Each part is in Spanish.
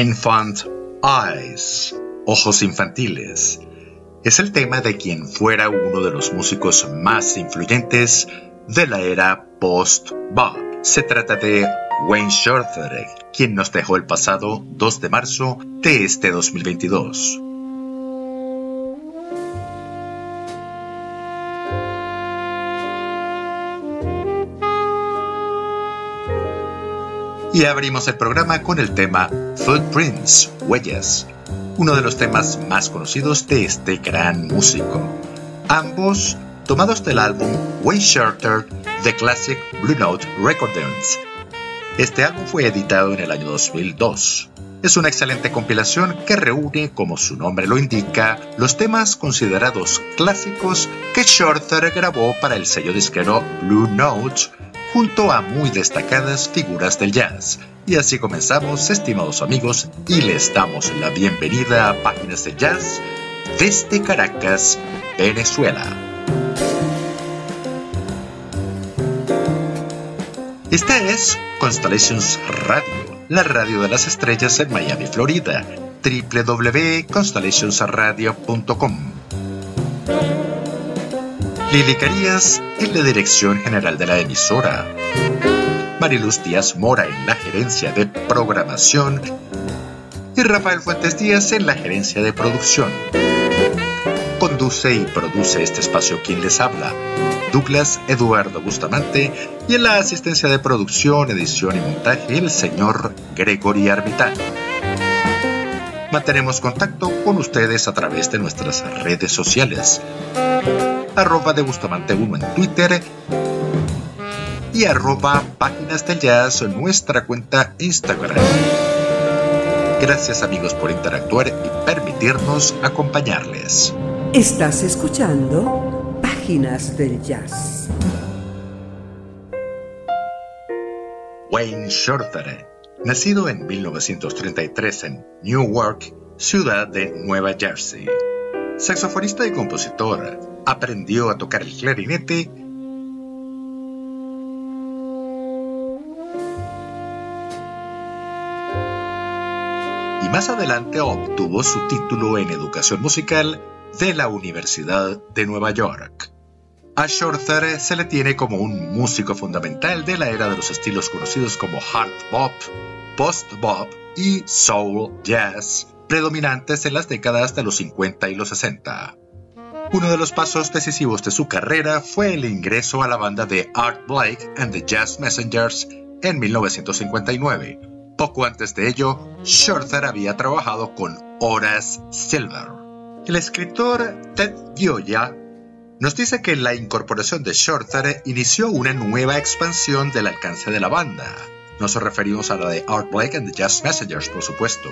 Infant Eyes, Ojos Infantiles, es el tema de quien fuera uno de los músicos más influyentes de la era post-bop. Se trata de Wayne Shorter, quien nos dejó el pasado 2 de marzo de este 2022. Y abrimos el programa con el tema Footprints, Huellas, uno de los temas más conocidos de este gran músico. Ambos tomados del álbum Way Shorter The Classic Blue Note Recordings. Este álbum fue editado en el año 2002. Es una excelente compilación que reúne, como su nombre lo indica, los temas considerados clásicos que Shorter grabó para el sello disquero Blue Note junto a muy destacadas figuras del jazz. Y así comenzamos, estimados amigos, y les damos la bienvenida a Páginas de Jazz desde Caracas, Venezuela. Esta es Constellations Radio, la radio de las estrellas en Miami, Florida, www.constellationsradio.com. Lili Carías en la dirección general de la emisora. Mariluz Díaz Mora en la gerencia de programación y Rafael Fuentes Díaz en la gerencia de producción. Conduce y produce este espacio quien les habla, Douglas Eduardo Bustamante, y en la asistencia de producción, edición y montaje el señor Gregory Armitán. Mantenemos contacto con ustedes a través de nuestras redes sociales arroba de Bustamante 1 en Twitter y arroba Páginas del Jazz en nuestra cuenta Instagram. Gracias amigos por interactuar y permitirnos acompañarles. Estás escuchando Páginas del Jazz. Wayne Shorter, nacido en 1933 en Newark, ciudad de Nueva Jersey. Saxofonista y compositor, aprendió a tocar el clarinete y más adelante obtuvo su título en educación musical de la Universidad de Nueva York. A Shorter se le tiene como un músico fundamental de la era de los estilos conocidos como hard bop, post bop y soul jazz, predominantes en las décadas de los 50 y los 60. Uno de los pasos decisivos de su carrera fue el ingreso a la banda de Art Blake and the Jazz Messengers en 1959. Poco antes de ello, Shorter había trabajado con Horace Silver. El escritor Ted Gioia nos dice que la incorporación de Shorter inició una nueva expansión del alcance de la banda. Nos referimos a la de Art Blake and the Jazz Messengers, por supuesto,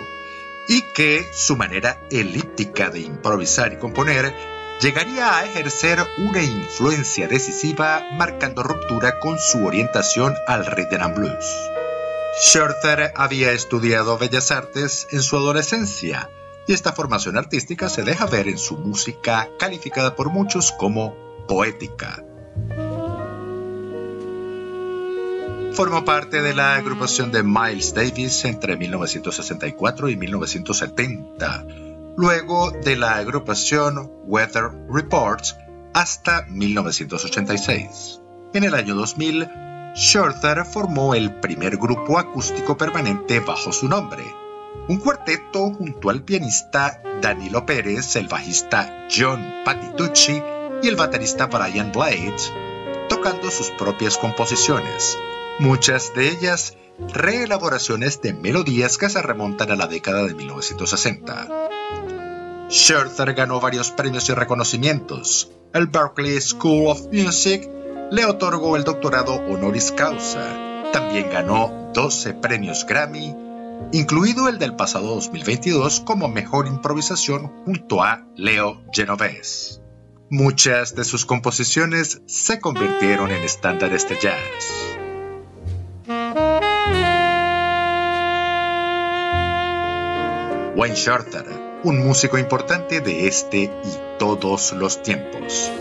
y que su manera elíptica de improvisar y componer llegaría a ejercer una influencia decisiva marcando ruptura con su orientación al rhythm and blues. Shorter había estudiado bellas artes en su adolescencia y esta formación artística se deja ver en su música calificada por muchos como poética. Formó parte de la agrupación de Miles Davis entre 1964 y 1970 luego de la agrupación Weather Reports hasta 1986. En el año 2000, Shorter formó el primer grupo acústico permanente bajo su nombre, un cuarteto junto al pianista Danilo Pérez, el bajista John Patitucci y el baterista Brian Blades, tocando sus propias composiciones, muchas de ellas reelaboraciones de melodías que se remontan a la década de 1960. Shorter ganó varios premios y reconocimientos. El Berklee School of Music le otorgó el doctorado honoris causa. También ganó 12 premios Grammy incluido el del pasado 2022 como mejor improvisación junto a Leo Genovese. Muchas de sus composiciones se convirtieron en estándares de jazz. Wayne Shorter, un músico importante de este y todos los tiempos.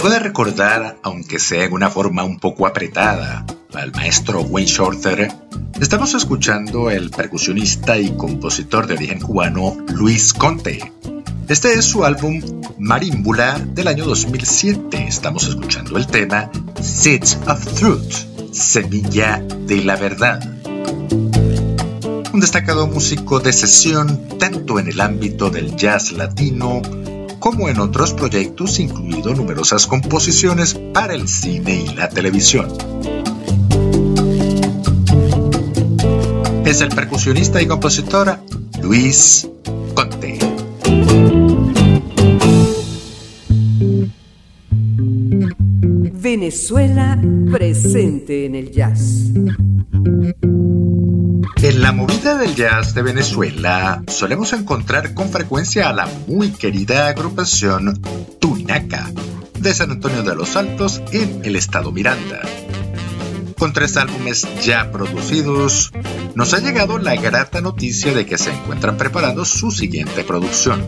Recordar, aunque sea en una forma un poco apretada, al maestro Wayne Shorter, estamos escuchando el percusionista y compositor de origen cubano Luis Conte. Este es su álbum Marímbula del año 2007. Estamos escuchando el tema Seeds of Truth, Semilla de la Verdad. Un destacado músico de sesión tanto en el ámbito del jazz latino como en otros proyectos, incluido numerosas composiciones para el cine y la televisión. Es el percusionista y compositor Luis Conte. Venezuela presente en el jazz. En la movida del jazz de Venezuela solemos encontrar con frecuencia a la muy querida agrupación Tunaca de San Antonio de los Altos en el estado Miranda. Con tres álbumes ya producidos, nos ha llegado la grata noticia de que se encuentran preparando su siguiente producción.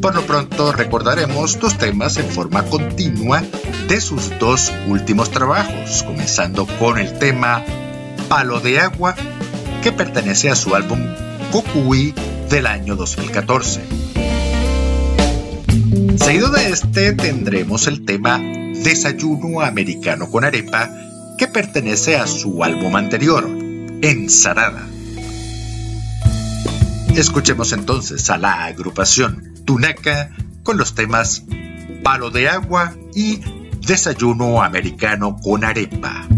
Por lo pronto recordaremos dos temas en forma continua de sus dos últimos trabajos, comenzando con el tema Palo de Agua que pertenece a su álbum Cocuy del año 2014. Seguido de este tendremos el tema Desayuno Americano con Arepa, que pertenece a su álbum anterior, Ensarada. Escuchemos entonces a la agrupación Tunaca con los temas Palo de Agua y Desayuno Americano con Arepa.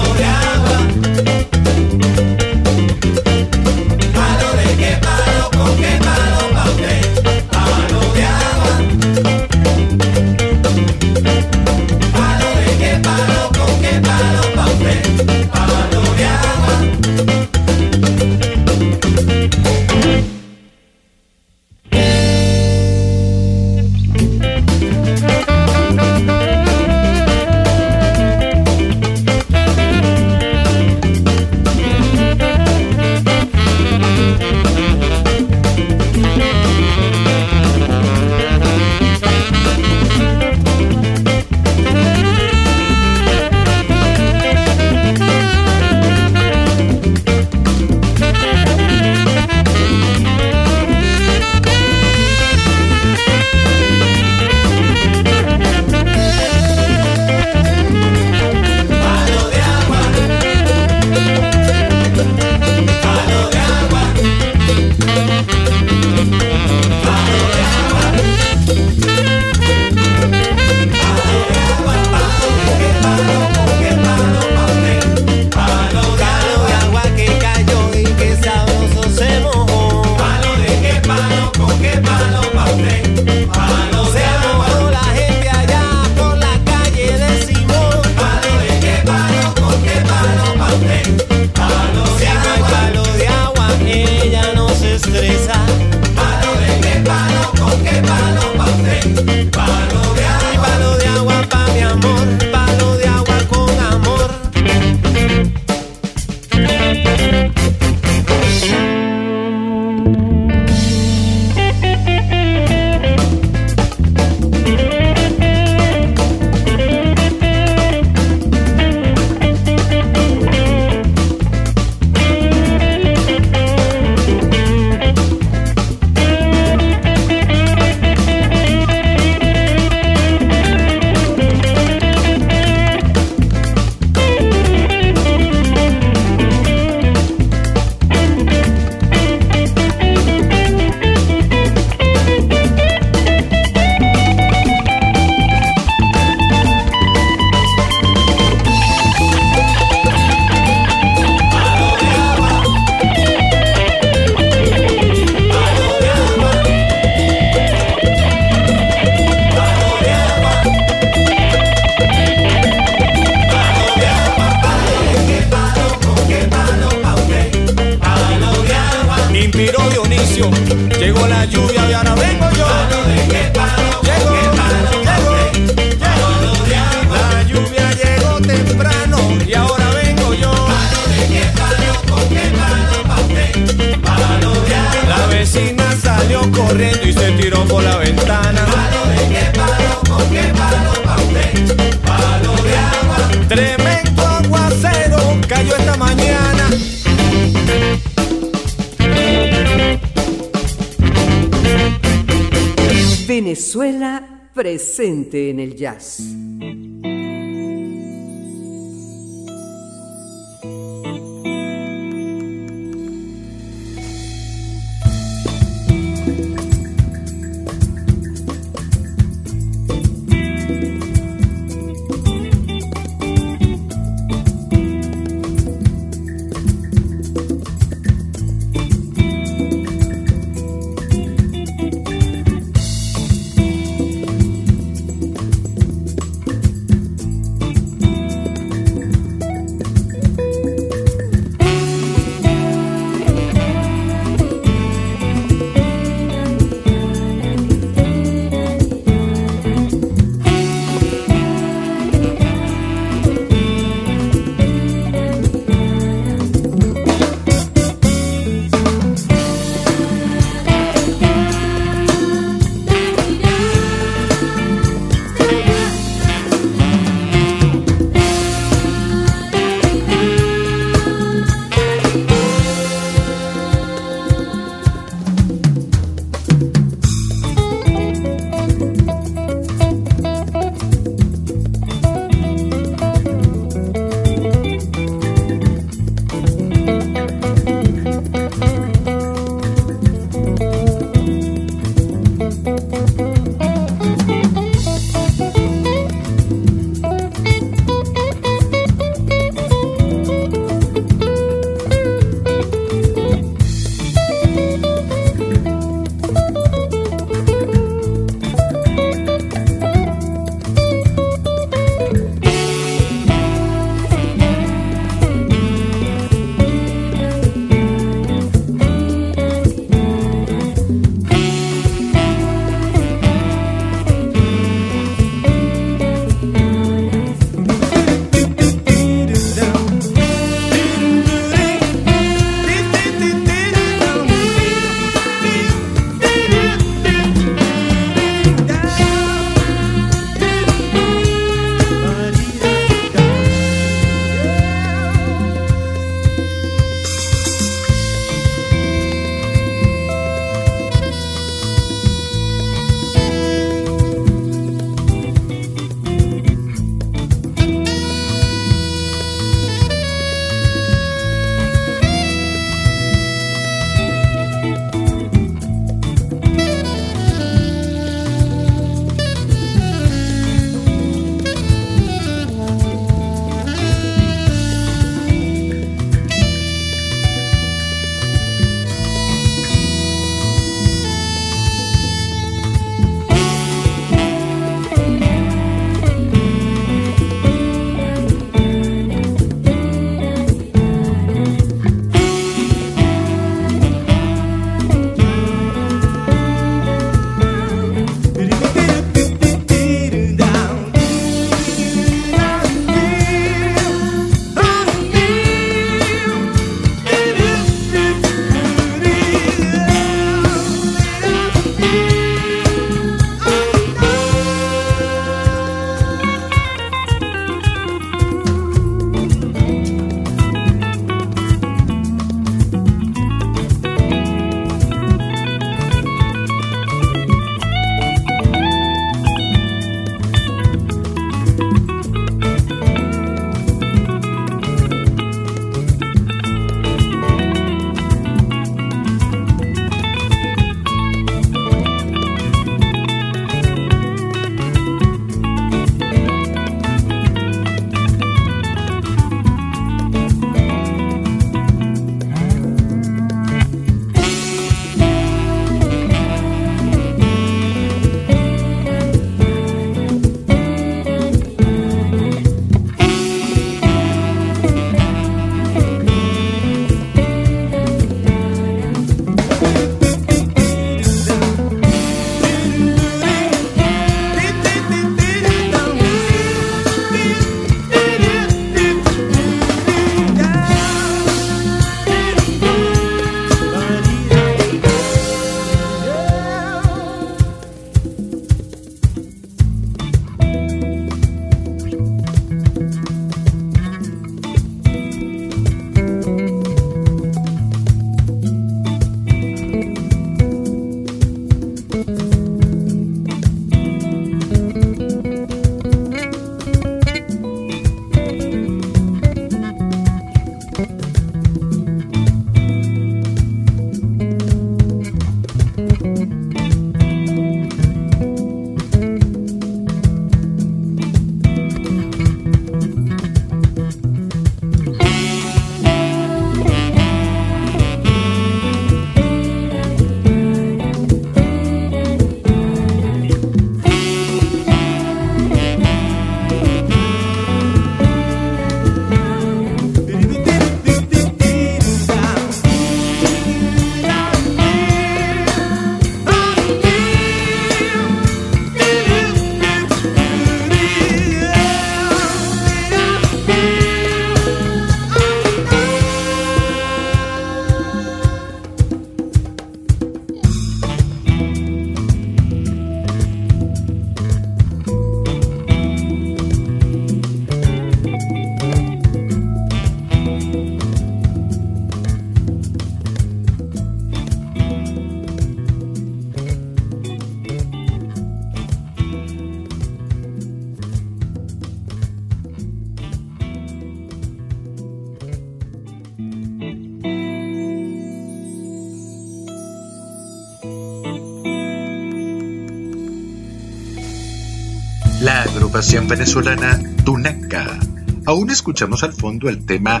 Venezolana Tunaca. Aún escuchamos al fondo el tema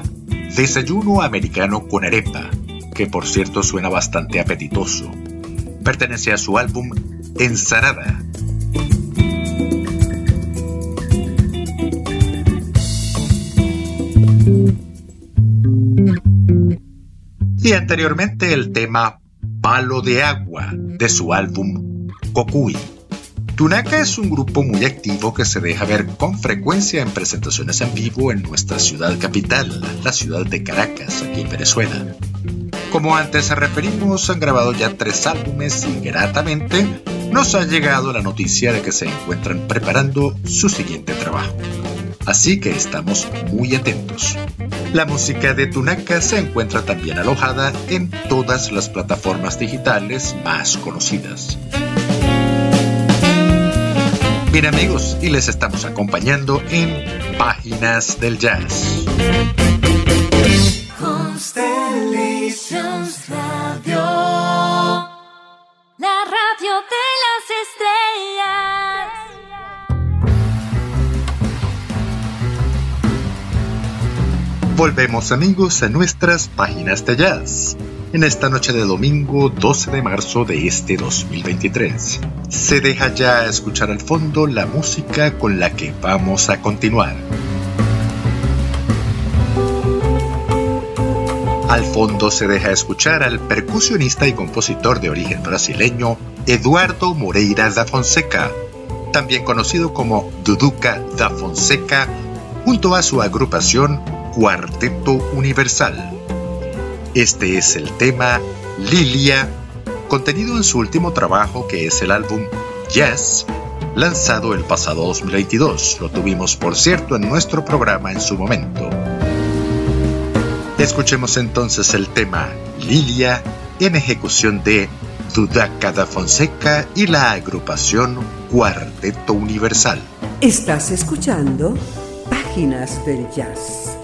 Desayuno americano con arepa, que por cierto suena bastante apetitoso. Pertenece a su álbum Ensarada. Y anteriormente el tema Palo de Agua de su álbum Cocuy. Tunaka es un grupo muy activo que se deja ver con frecuencia en presentaciones en vivo en nuestra ciudad capital, la ciudad de Caracas, aquí en Venezuela. Como antes referimos, han grabado ya tres álbumes y gratamente nos ha llegado la noticia de que se encuentran preparando su siguiente trabajo. Así que estamos muy atentos. La música de Tunaka se encuentra también alojada en todas las plataformas digitales más conocidas. Bien amigos, y les estamos acompañando en Páginas del Jazz. Constellations Radio. La radio de las estrellas. Volvemos amigos a nuestras páginas de jazz en esta noche de domingo 12 de marzo de este 2023. Se deja ya escuchar al fondo la música con la que vamos a continuar. Al fondo se deja escuchar al percusionista y compositor de origen brasileño Eduardo Moreira da Fonseca, también conocido como Duduca da Fonseca, junto a su agrupación Cuarteto Universal. Este es el tema Lilia, contenido en su último trabajo que es el álbum Yes, lanzado el pasado 2022. Lo tuvimos, por cierto, en nuestro programa en su momento. Escuchemos entonces el tema Lilia en ejecución de Dudaka da Fonseca y la agrupación Cuarteto Universal. Estás escuchando Páginas del Jazz.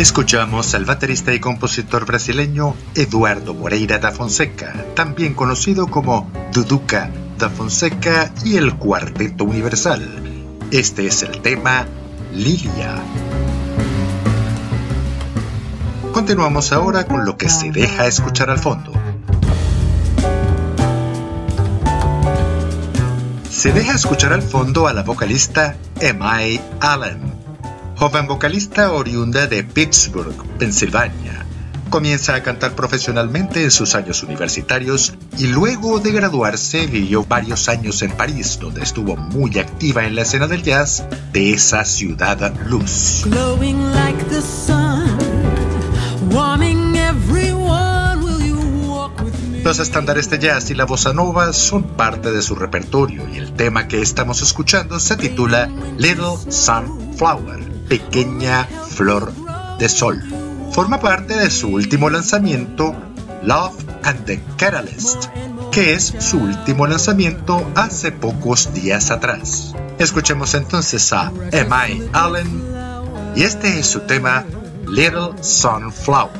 Escuchamos al baterista y compositor brasileño Eduardo Moreira da Fonseca, también conocido como Duduca da Fonseca y el Cuarteto Universal. Este es el tema Lilia. Continuamos ahora con lo que se deja escuchar al fondo. Se deja escuchar al fondo a la vocalista M.I. Allen joven vocalista oriunda de Pittsburgh, Pensilvania. Comienza a cantar profesionalmente en sus años universitarios y luego de graduarse vivió varios años en París, donde estuvo muy activa en la escena del jazz de esa ciudad luz. Los estándares de jazz y la bossa nova son parte de su repertorio y el tema que estamos escuchando se titula Little Sunflower pequeña flor de sol. Forma parte de su último lanzamiento, Love and the Catalyst, que es su último lanzamiento hace pocos días atrás. Escuchemos entonces a M.I. Allen y este es su tema Little Sunflower.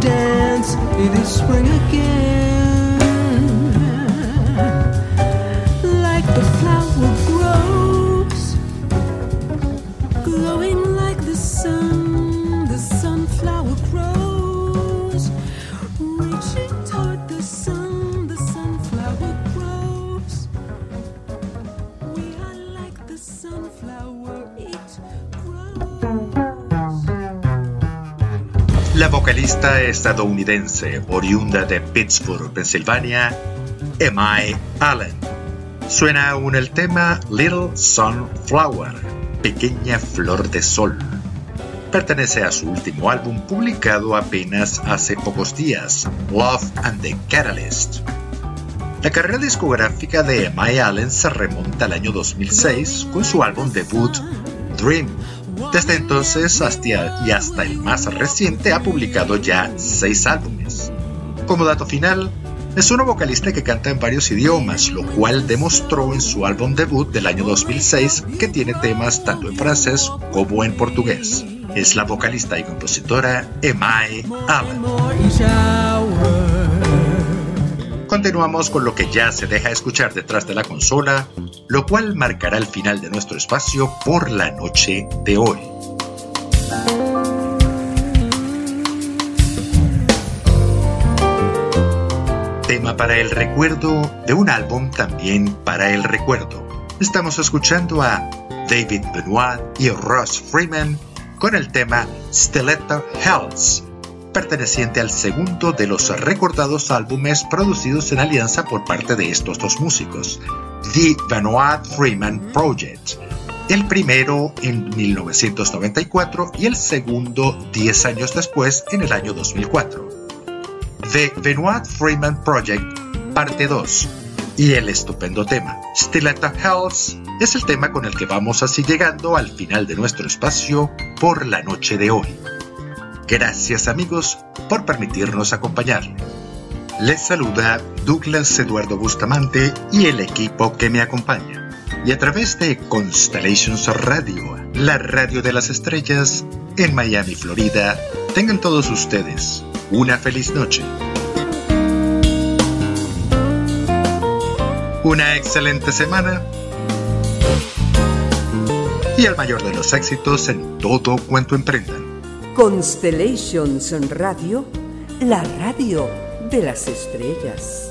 Dance. It is spring again estadounidense oriunda de Pittsburgh, Pensilvania, Emma Allen. Suena aún el tema Little Sunflower, Pequeña Flor de Sol. Pertenece a su último álbum publicado apenas hace pocos días, Love and the Catalyst. La carrera discográfica de Emma Allen se remonta al año 2006 con su álbum debut Dream. Desde entonces hasta, y hasta el más reciente ha publicado ya seis álbumes. Como dato final, es una vocalista que canta en varios idiomas, lo cual demostró en su álbum debut del año 2006 que tiene temas tanto en francés como en portugués. Es la vocalista y compositora Emae Allen. Continuamos con lo que ya se deja escuchar detrás de la consola, lo cual marcará el final de nuestro espacio por la noche de hoy. Tema para el recuerdo de un álbum también para el recuerdo. Estamos escuchando a David Benoit y Ross Freeman con el tema Stiletto Hells, perteneciente al segundo de los recordados álbumes producidos en alianza por parte de estos dos músicos, The Benoit Freeman Project. El primero en 1994 y el segundo 10 años después en el año 2004. The Benoit Freeman Project, parte 2. Y el estupendo tema, Stiletto Hells, es el tema con el que vamos así llegando al final de nuestro espacio por la noche de hoy. Gracias amigos por permitirnos acompañarle. Les saluda Douglas Eduardo Bustamante y el equipo que me acompaña. Y a través de Constellations Radio, la radio de las estrellas, en Miami, Florida, tengan todos ustedes una feliz noche. Una excelente semana y el mayor de los éxitos en todo cuanto emprendan. Constellations Radio, la radio de las estrellas.